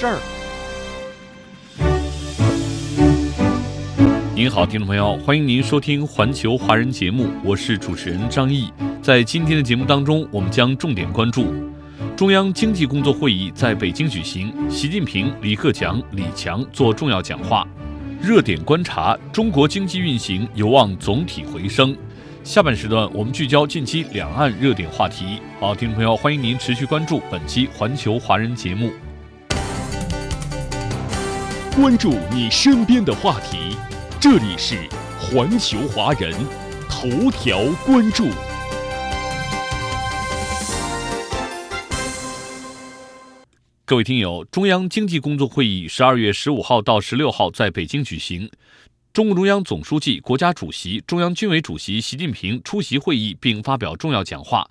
事儿。您好，听众朋友，欢迎您收听环球华人节目，我是主持人张毅。在今天的节目当中，我们将重点关注中央经济工作会议在北京举行，习近平、李克强、李强做重要讲话。热点观察：中国经济运行有望总体回升。下半时段，我们聚焦近期两岸热点话题。好，听众朋友，欢迎您持续关注本期环球华人节目，关注你身边的话题。这里是环球华人头条关注。各位听友，中央经济工作会议十二月十五号到十六号在北京举行。中共中央总书记、国家主席、中央军委主席习近平出席会议并发表重要讲话。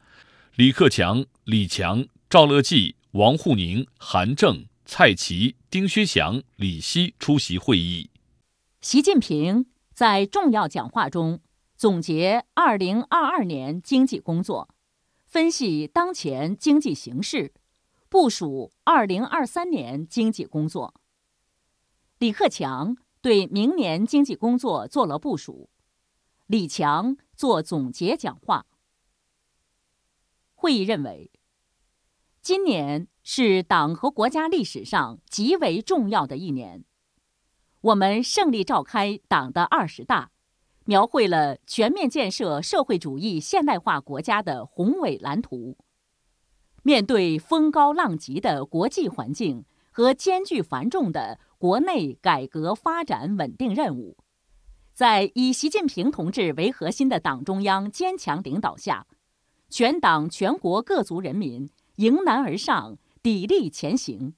李克强、李强、赵乐际、王沪宁、韩正、蔡奇、丁薛祥、李希出席会议。习近平在重要讲话中总结二零二二年经济工作，分析当前经济形势，部署二零二三年经济工作。李克强。对明年经济工作做了部署，李强做总结讲话。会议认为，今年是党和国家历史上极为重要的一年，我们胜利召开党的二十大，描绘了全面建设社会主义现代化国家的宏伟蓝图。面对风高浪急的国际环境和艰巨繁重的。国内改革发展稳定任务，在以习近平同志为核心的党中央坚强领导下，全党全国各族人民迎难而上，砥砺前行，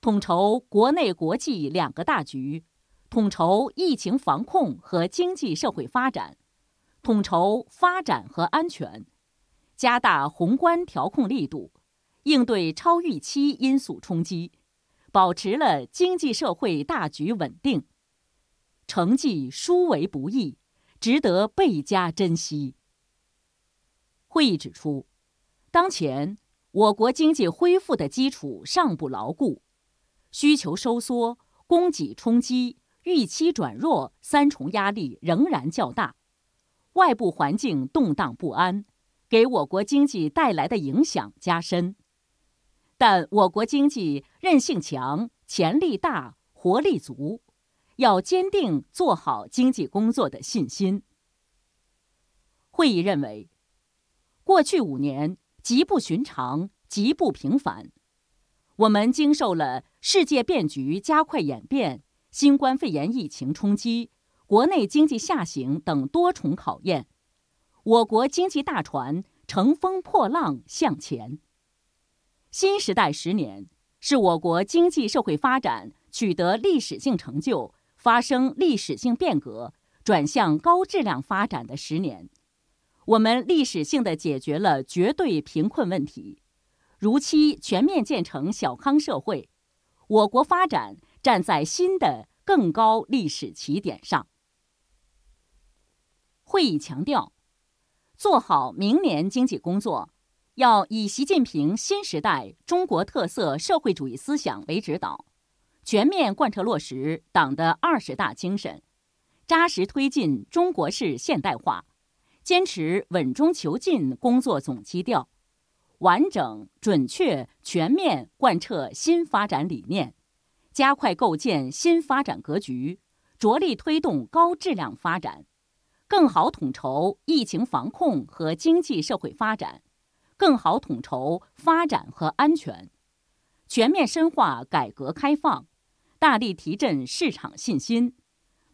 统筹国内国际两个大局，统筹疫情防控和经济社会发展，统筹发展和安全，加大宏观调控力度，应对超预期因素冲击。保持了经济社会大局稳定，成绩殊为不易，值得倍加珍惜。会议指出，当前我国经济恢复的基础尚不牢固，需求收缩、供给冲击、预期转弱三重压力仍然较大，外部环境动荡不安，给我国经济带来的影响加深。但我国经济韧性强、潜力大、活力足，要坚定做好经济工作的信心。会议认为，过去五年极不寻常、极不平凡，我们经受了世界变局加快演变、新冠肺炎疫情冲击、国内经济下行等多重考验，我国经济大船乘风破浪向前。新时代十年是我国经济社会发展取得历史性成就、发生历史性变革、转向高质量发展的十年。我们历史性的解决了绝对贫困问题，如期全面建成小康社会，我国发展站在新的更高历史起点上。会议强调，做好明年经济工作。要以习近平新时代中国特色社会主义思想为指导，全面贯彻落实党的二十大精神，扎实推进中国式现代化，坚持稳中求进工作总基调，完整、准确、全面贯彻新发展理念，加快构建新发展格局，着力推动高质量发展，更好统筹疫情防控和经济社会发展。更好统筹发展和安全，全面深化改革开放，大力提振市场信心，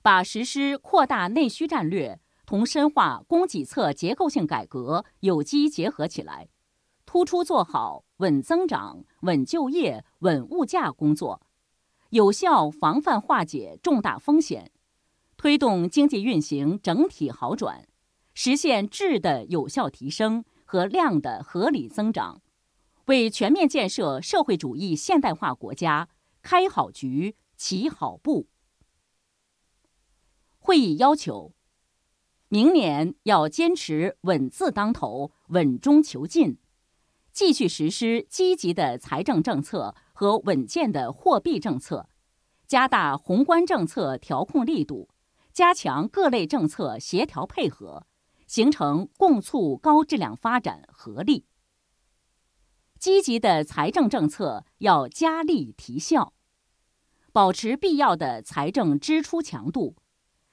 把实施扩大内需战略同深化供给侧结构性改革有机结合起来，突出做好稳增长、稳就业、稳物价工作，有效防范化解重大风险，推动经济运行整体好转，实现质的有效提升和量的合理增长，为全面建设社会主义现代化国家开好局、起好步。会议要求，明年要坚持稳字当头、稳中求进，继续实施积极的财政政策和稳健的货币政策，加大宏观政策调控力度，加强各类政策协调配合，形成共促高质量发展合力。积极的财政政策要加力提效，保持必要的财政支出强度。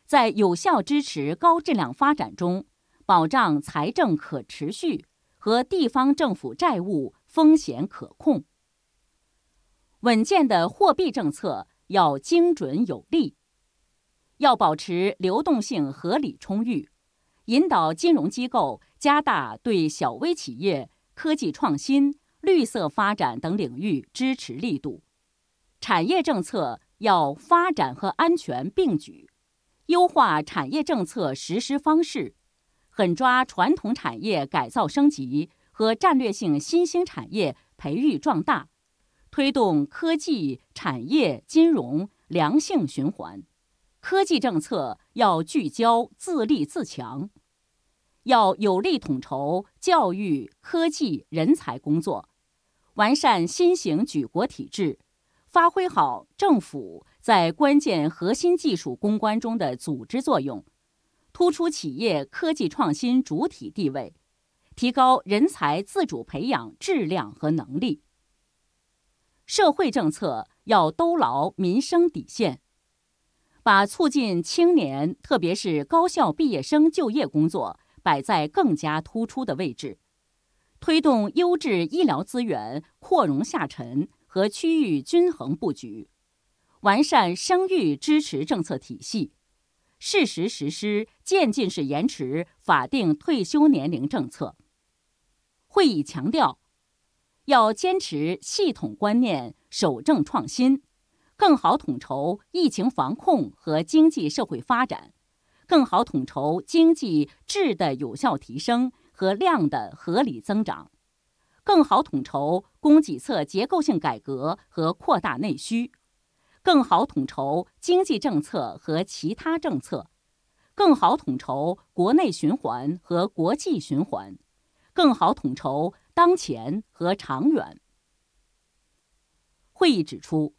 在有效支持高质量发展中，保障财政可持续和地方政府债务风险可控。稳健的货币政策要精准有力，要保持流动性合理充裕，引导金融机构加大对小微企业、科技创新、绿色发展等领域支持力度。产业政策要发展和安全并举。优化产业政策实施方式，狠抓传统产业改造升级和战略性新兴产业培育壮大，推动科技产业金融良性循环。科技政策要聚焦自立自强，要有力统筹教育、科技、人才工作，完善新型举国体制，发挥好政府。在关键核心技术攻关中的组织作用，突出企业科技创新主体地位，提高人才自主培养质量和能力。社会政策要兜牢民生底线，把促进青年，特别是高校毕业生就业工作摆在更加突出的位置，推动优质医疗资源扩容下沉和区域均衡布局。完善生育支持政策体系，适时实施渐进式延迟法定退休年龄政策。会议强调，要坚持系统观念、守正创新，更好统筹疫情防控和经济社会发展，更好统筹经济质的有效提升和量的合理增长，更好统筹供给侧结构性改革和扩大内需。更好统筹经济政策和其他政策，更好统筹国内循环和国际循环，更好统筹当前和长远。会议指出，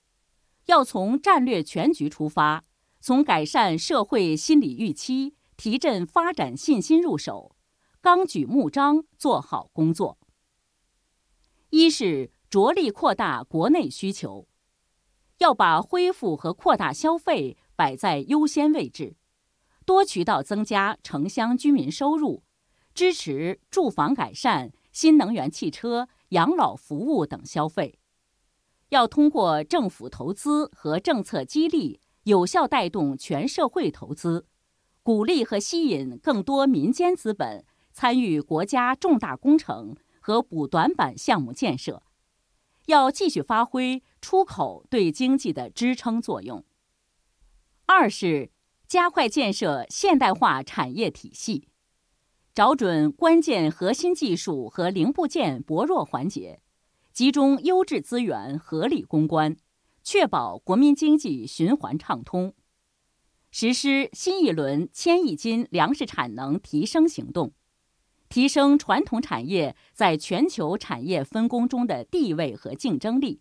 要从战略全局出发，从改善社会心理预期、提振发展信心入手，纲举目张做好工作。一是着力扩大国内需求。要把恢复和扩大消费摆在优先位置，多渠道增加城乡居民收入，支持住房改善、新能源汽车、养老服务等消费。要通过政府投资和政策激励，有效带动全社会投资，鼓励和吸引更多民间资本参与国家重大工程和补短板项目建设。要继续发挥出口对经济的支撑作用。二是加快建设现代化产业体系，找准关键核心技术和零部件薄弱环节，集中优质资源合理攻关，确保国民经济循环畅通。实施新一轮千亿斤粮食产能提升行动。提升传统产业在全球产业分工中的地位和竞争力，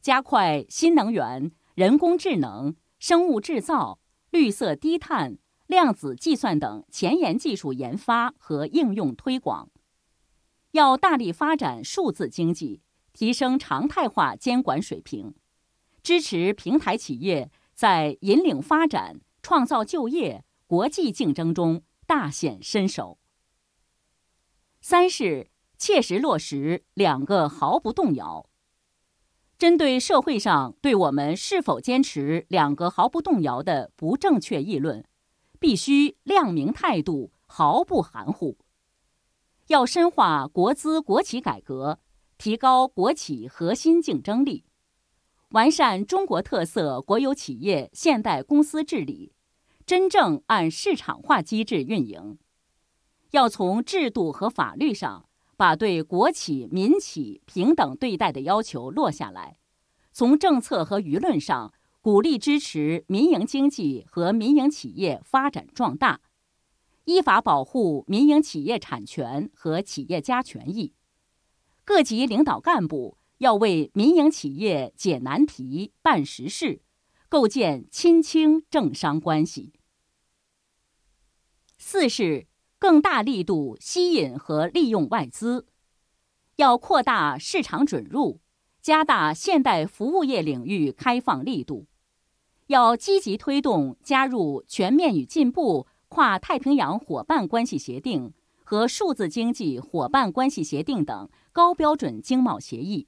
加快新能源、人工智能、生物制造、绿色低碳、量子计算等前沿技术研发和应用推广。要大力发展数字经济，提升常态化监管水平，支持平台企业在引领发展、创造就业、国际竞争中大显身手。三是切实落实两个毫不动摇。针对社会上对我们是否坚持两个毫不动摇的不正确议论，必须亮明态度，毫不含糊。要深化国资国企改革，提高国企核心竞争力，完善中国特色国有企业现代公司治理，真正按市场化机制运营。要从制度和法律上把对国企民企平等对待的要求落下来，从政策和舆论上鼓励支持民营经济和民营企业发展壮大。依法保护民营企业产权和企业家权益，各级领导干部要为民营企业解难题、办实事，构建亲清政商关系。四是更大力度吸引和利用外资，要扩大市场准入，加大现代服务业领域开放力度，要积极推动加入全面与进步。跨太平洋伙伴关系协定和数字经济伙伴关系协定等高标准经贸协议，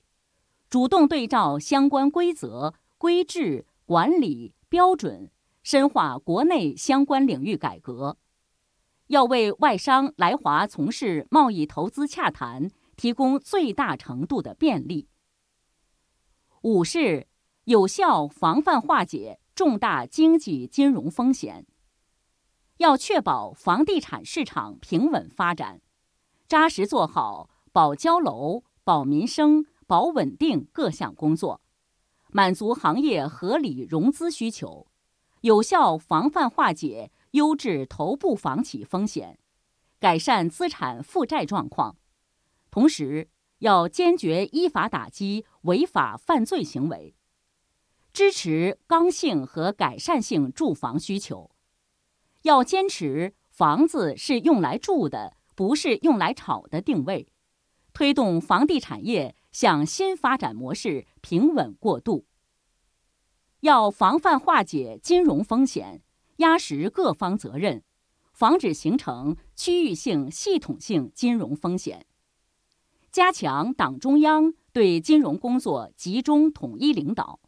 主动对照相关规则、规制、管理标准，深化国内相关领域改革。要为外商来华从事贸易投资洽谈提供最大程度的便利。五是有效防范化解重大经济金融风险。要确保房地产市场平稳发展，扎实做好保交楼、保民生、保稳定各项工作，满足行业合理融资需求，有效防范化解优质头部房企风险，改善资产负债状况。同时，要坚决依法打击违法犯罪行为，支持刚性和改善性住房需求。要坚持房子是用来住的，不是用来炒的定位，推动房地产业向新发展模式平稳过渡。要防范化解金融风险，压实各方责任，防止形成区域性、系统性金融风险。加强党中央对金融工作集中统一领导。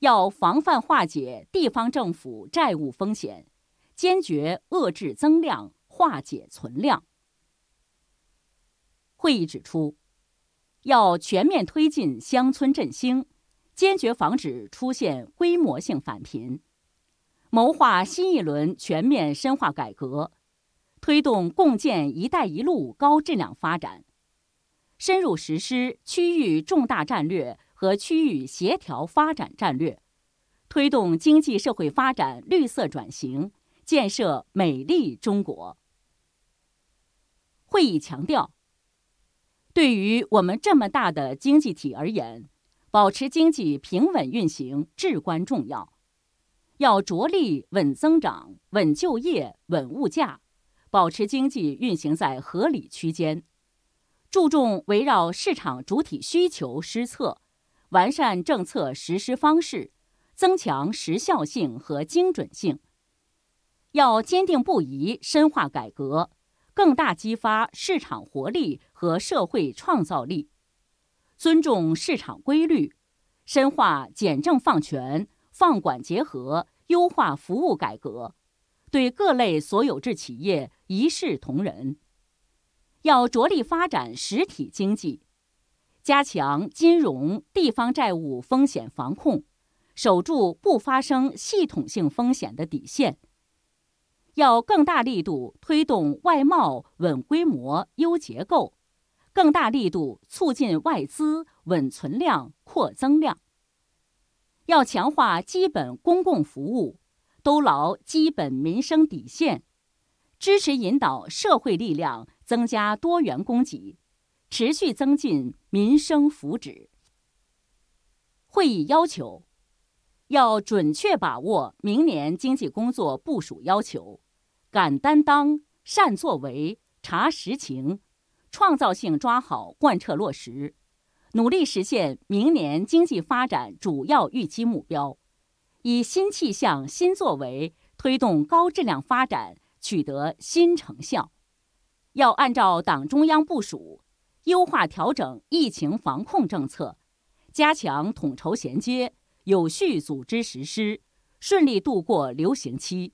要防范化解地方政府债务风险。坚决遏制增量，化解存量。会议指出，要全面推进乡村振兴，坚决防止出现规模性返贫，谋划新一轮全面深化改革，推动共建“一带一路”高质量发展，深入实施区域重大战略和区域协调发展战略，推动经济社会发展绿色转型。建设美丽中国。会议强调，对于我们这么大的经济体而言，保持经济平稳运行至关重要。要着力稳增长、稳就业、稳物价，保持经济运行在合理区间。注重围绕市场主体需求施策，完善政策实施方式，增强时效性和精准性。要坚定不移深化改革，更大激发市场活力和社会创造力，尊重市场规律，深化简政放权、放管结合，优化服务改革，对各类所有制企业一视同仁。要着力发展实体经济，加强金融地方债务风险防控，守住不发生系统性风险的底线。要更大力度推动外贸稳规模、优结构，更大力度促进外资稳存量、扩增量。要强化基本公共服务，兜牢基本民生底线，支持引导社会力量增加多元供给，持续增进民生福祉。会议要求，要准确把握明年经济工作部署要求。敢担当、善作为、查实情，创造性抓好贯彻落实，努力实现明年经济发展主要预期目标，以新气象、新作为推动高质量发展取得新成效。要按照党中央部署，优化调整疫情防控政策，加强统筹衔接，有序组织实施，顺利度过流行期。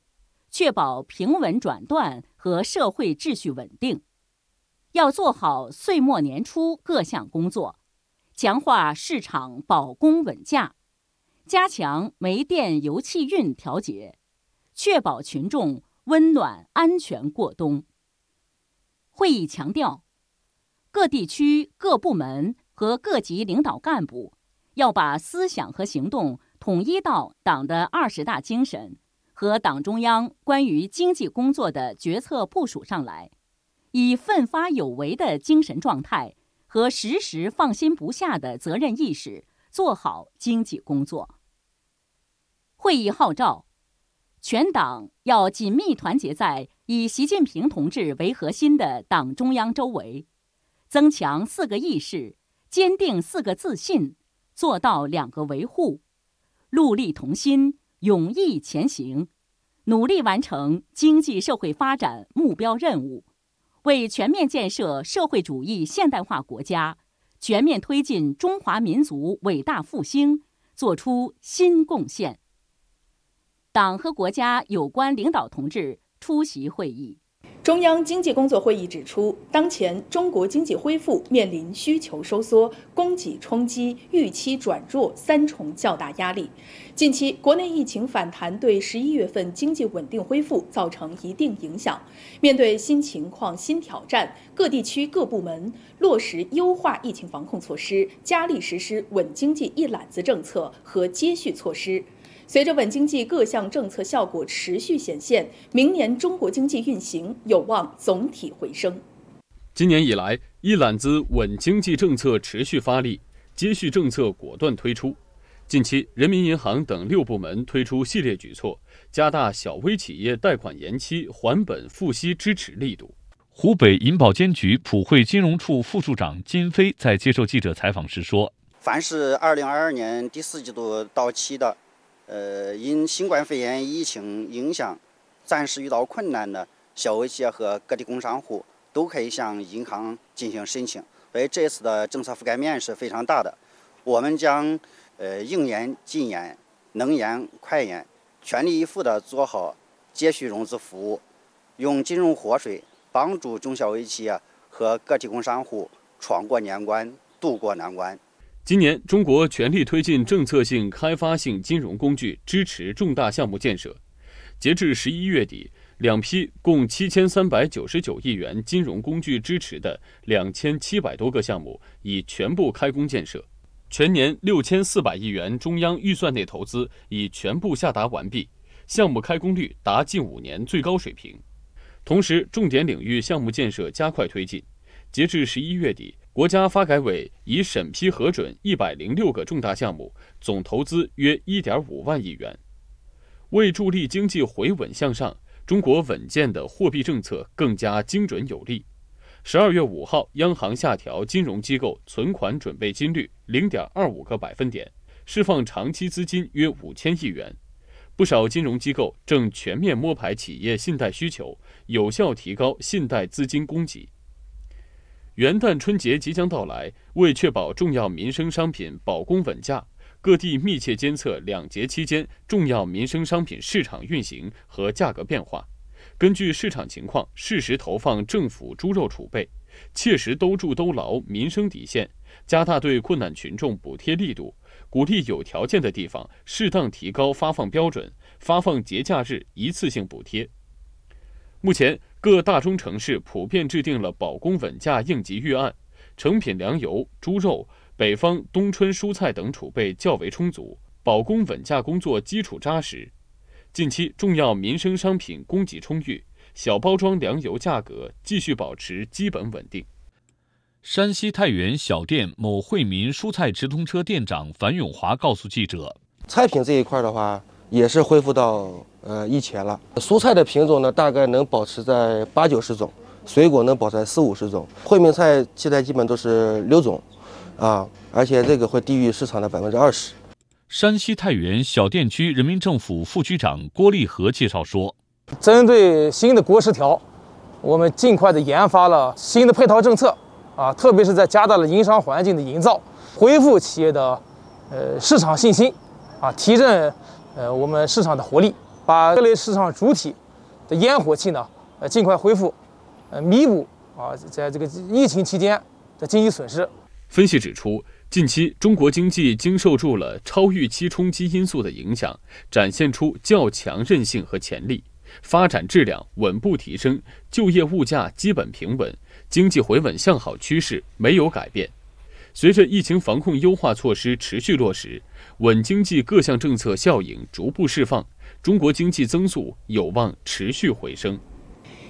确保平稳转段和社会秩序稳定，要做好岁末年初各项工作，强化市场保供稳价，加强煤电油气运调节，确保群众温暖安全过冬。会议强调，各地区各部门和各级领导干部要把思想和行动统一到党的二十大精神。和党中央关于经济工作的决策部署上来，以奋发有为的精神状态和时时放心不下的责任意识做好经济工作。会议号召，全党要紧密团结在以习近平同志为核心的党中央周围，增强四个意识，坚定四个自信，做到两个维护，戮力同心。勇毅前行，努力完成经济社会发展目标任务，为全面建设社会主义现代化国家、全面推进中华民族伟大复兴作出新贡献。党和国家有关领导同志出席会议。中央经济工作会议指出，当前中国经济恢复面临需求收缩、供给冲击、预期转弱三重较大压力。近期国内疫情反弹对十一月份经济稳定恢复造成一定影响。面对新情况、新挑战，各地区各部门落实优化疫情防控措施，加力实施稳经济一揽子政策和接续措施。随着稳经济各项政策效果持续显现，明年中国经济运行有望总体回升。今年以来，一揽子稳经济政策持续发力，接续政策果断推出。近期，人民银行等六部门推出系列举措，加大小微企业贷款延期、还本付息支持力度。湖北银保监局普惠金融处副处长金飞在接受记者采访时说：“凡是二零二二年第四季度到期的。”呃，因新冠肺炎疫情影响，暂时遇到困难的小微企业和个体工商户，都可以向银行进行申请。所以这次的政策覆盖面是非常大的。我们将呃应严尽严，能严快严，全力以赴地做好接续融资服务，用金融活水帮助中小微企业和个体工商户闯过年关，渡过难关。今年，中国全力推进政策性开发性金融工具支持重大项目建设。截至十一月底，两批共七千三百九十九亿元金融工具支持的两千七百多个项目已全部开工建设，全年六千四百亿元中央预算内投资已全部下达完毕，项目开工率达近五年最高水平。同时，重点领域项目建设加快推进。截至十一月底。国家发改委已审批核准一百零六个重大项目，总投资约一点五万亿元。为助力经济回稳向上，中国稳健的货币政策更加精准有力。十二月五号，央行下调金融机构存款准备金率零点二五个百分点，释放长期资金约五千亿元。不少金融机构正全面摸排企业信贷需求，有效提高信贷资金供给。元旦春节即将到来，为确保重要民生商品保供稳价，各地密切监测两节期间重要民生商品市场运行和价格变化，根据市场情况适时投放政府猪肉储备，切实兜住兜牢民生底线，加大对困难群众补贴力度，鼓励有条件的地方适当提高发放标准，发放节假日一次性补贴。目前。各大中城市普遍制定了保供稳价应急预案，成品粮油、猪肉、北方冬春蔬菜等储备较为充足，保供稳价工作基础扎实。近期重要民生商品供给充裕，小包装粮油价格继续保持基本稳定。山西太原小店某惠民蔬菜直通车店长樊永华告诉记者：“菜品这一块的话。”也是恢复到呃以前了。蔬菜的品种呢，大概能保持在八九十种，水果能保持在四五十种。惠民菜现在基本都是六种，啊，而且这个会低于市场的百分之二十。山西太原小店区人民政府副区长郭立和介绍说，针对新的国十条，我们尽快的研发了新的配套政策，啊，特别是在加大了营商环境的营造，恢复企业的呃市场信心，啊，提振。呃，我们市场的活力，把各类市场主体的烟火气呢，呃，尽快恢复，呃，弥补啊，在这个疫情期间的经济损失。分析指出，近期中国经济经受住了超预期冲击因素的影响，展现出较强韧性和潜力，发展质量稳步提升，就业物价基本平稳，经济回稳向好趋势没有改变。随着疫情防控优化措施持续落实，稳经济各项政策效应逐步释放，中国经济增速有望持续回升。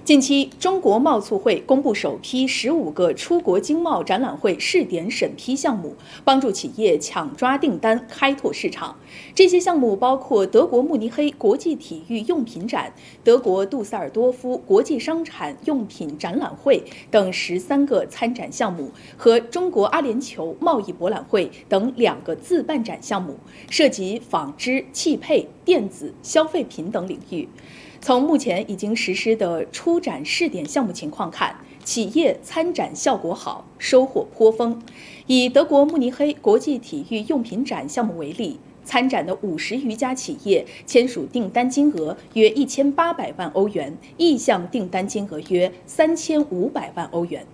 近期，中国贸促会公布首批十五个出国经贸展览会试点审批项目，帮助企业抢抓订单、开拓市场。这些项目包括德国慕尼黑国际体育用品展、德国杜塞尔多夫国际商产用品展览会等十三个参展项目，和中国阿联酋贸易博览会等两个自办展项目，涉及纺织、汽配、电子、消费品等领域。从目前已经实施的初展试点项目情况看，企业参展效果好，收获颇丰。以德国慕尼黑国际体育用品展项目为例，参展的五十余家企业签署订单金额约一千八百万欧元，意向订单金额约三千五百万欧元。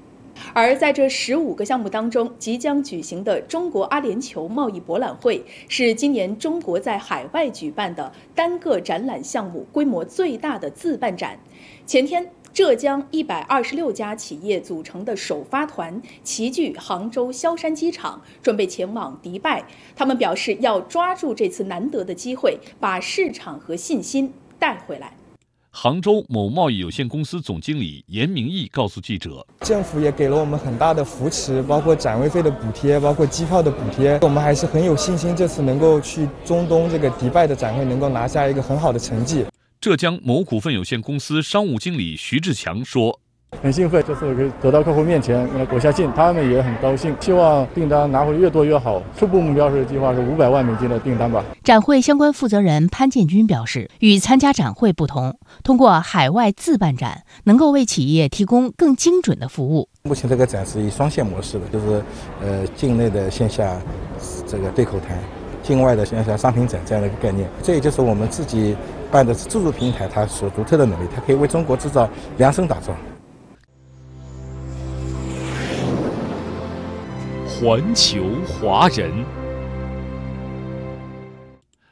而在这十五个项目当中，即将举行的中国阿联酋贸易博览会是今年中国在海外举办的单个展览项目规模最大的自办展。前天，浙江一百二十六家企业组成的首发团齐聚杭州萧山机场，准备前往迪拜。他们表示要抓住这次难得的机会，把市场和信心带回来。杭州某贸易有限公司总经理严明义告诉记者：“政府也给了我们很大的扶持，包括展位费的补贴，包括机票的补贴。我们还是很有信心，这次能够去中东这个迪拜的展会，能够拿下一个很好的成绩。”浙江某股份有限公司商务经理徐志强说。很兴奋，这次可以走到客户面前，给国下信，他们也很高兴，希望订单拿回越多越好。初步目标是计划是五百万美金的订单吧。展会相关负责人潘建军表示，与参加展会不同，通过海外自办展，能够为企业提供更精准的服务。目前这个展是以双线模式的，就是呃境内的线下这个对口谈，境外的线下商品展这样的一个概念。这也就是我们自己办的自助平台，它所独特的能力，它可以为中国制造量身打造。环球华人，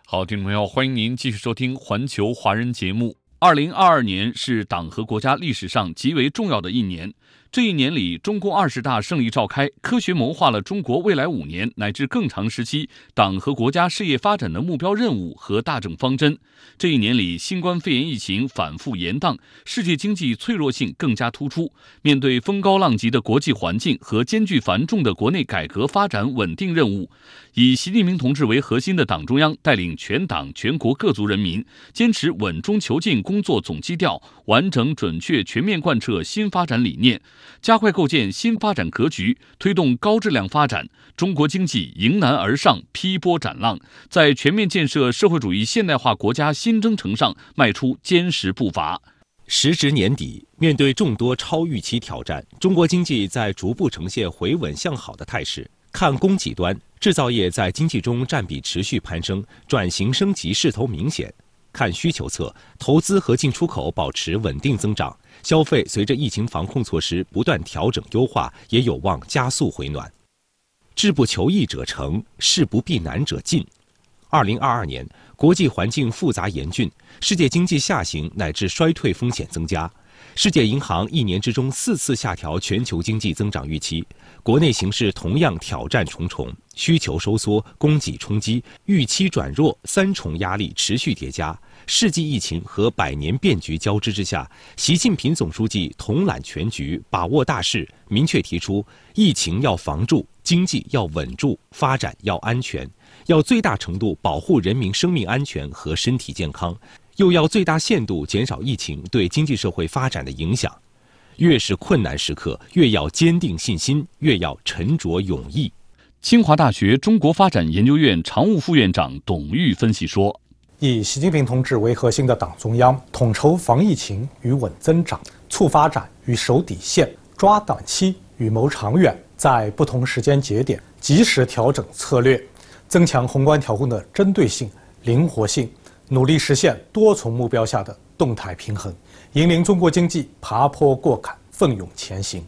好，听众朋友，欢迎您继续收听《环球华人》节目。二零二二年是党和国家历史上极为重要的一年。这一年里，中共二十大胜利召开，科学谋划了中国未来五年乃至更长时期党和国家事业发展的目标任务和大政方针。这一年里，新冠肺炎疫情反复延宕，世界经济脆弱性更加突出。面对风高浪急的国际环境和艰巨繁重的国内改革发展稳定任务，以习近平同志为核心的党中央带领全党全国各族人民，坚持稳中求进工作总基调，完整准确全面贯彻新发展理念。加快构建新发展格局，推动高质量发展，中国经济迎难而上，劈波斩浪，在全面建设社会主义现代化国家新征程上迈出坚实步伐。时值年底，面对众多超预期挑战，中国经济在逐步呈现回稳向好的态势。看供给端，制造业在经济中占比持续攀升，转型升级势头明显。看需求侧，投资和进出口保持稳定增长，消费随着疫情防控措施不断调整优化，也有望加速回暖。志不求易者成，事不避难者进。二零二二年，国际环境复杂严峻，世界经济下行乃至衰退风险增加。世界银行一年之中四次下调全球经济增长预期，国内形势同样挑战重重，需求收缩、供给冲击、预期转弱三重压力持续叠加。世纪疫情和百年变局交织之下，习近平总书记统揽全局，把握大势，明确提出：疫情要防住，经济要稳住，发展要安全，要最大程度保护人民生命安全和身体健康。又要最大限度减少疫情对经济社会发展的影响，越是困难时刻，越要坚定信心，越要沉着勇毅。清华大学中国发展研究院常务副院长董玉分析说：“以习近平同志为核心的党中央，统筹防疫情与稳增长，促发展与守底线，抓短期与谋长远，在不同时间节点及时调整策略，增强宏观调控的针对性、灵活性。”努力实现多重目标下的动态平衡，引领中国经济爬坡过坎，奋勇前行。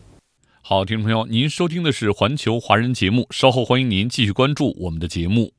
好，听众朋友，您收听的是环球华人节目，稍后欢迎您继续关注我们的节目。